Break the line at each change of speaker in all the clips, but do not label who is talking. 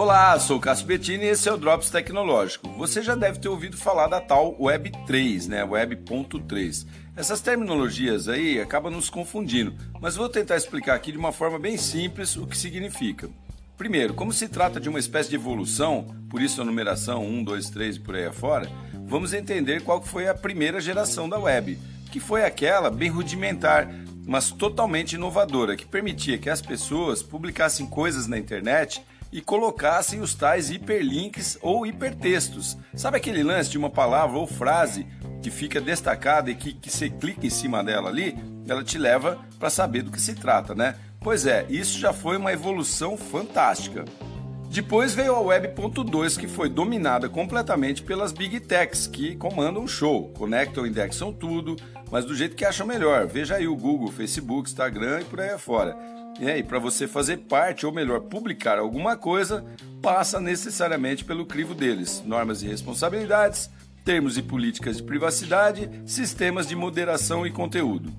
Olá, sou o Cássio Bettini e esse é o Drops Tecnológico. Você já deve ter ouvido falar da tal Web 3, né? Web.3. Essas terminologias aí acabam nos confundindo, mas vou tentar explicar aqui de uma forma bem simples o que significa. Primeiro, como se trata de uma espécie de evolução, por isso a numeração 1, 2, 3 e por aí afora, vamos entender qual foi a primeira geração da web, que foi aquela bem rudimentar, mas totalmente inovadora, que permitia que as pessoas publicassem coisas na internet e colocassem os tais hiperlinks ou hipertextos. Sabe aquele lance de uma palavra ou frase que fica destacada e que, que você clica em cima dela ali, ela te leva para saber do que se trata, né? Pois é, isso já foi uma evolução fantástica. Depois veio a Web.2, que foi dominada completamente pelas Big Techs, que comandam o show, conectam indexam tudo, mas do jeito que acham melhor. Veja aí o Google, Facebook, Instagram e por aí afora. E para você fazer parte, ou melhor, publicar alguma coisa, passa necessariamente pelo crivo deles: normas e responsabilidades, termos e políticas de privacidade, sistemas de moderação e conteúdo.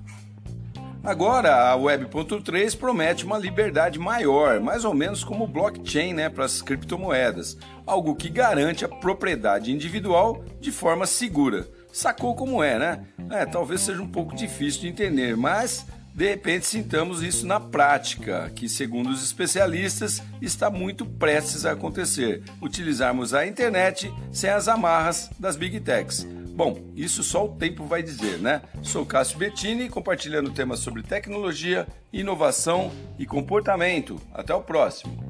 Agora, a Web.3 promete uma liberdade maior, mais ou menos como o blockchain né, para as criptomoedas, algo que garante a propriedade individual de forma segura. Sacou como é, né? É, talvez seja um pouco difícil de entender, mas de repente sintamos isso na prática, que segundo os especialistas está muito prestes a acontecer, utilizarmos a internet sem as amarras das big techs. Bom, isso só o tempo vai dizer, né? Sou Cássio Bettini, compartilhando temas sobre tecnologia, inovação e comportamento. Até o próximo.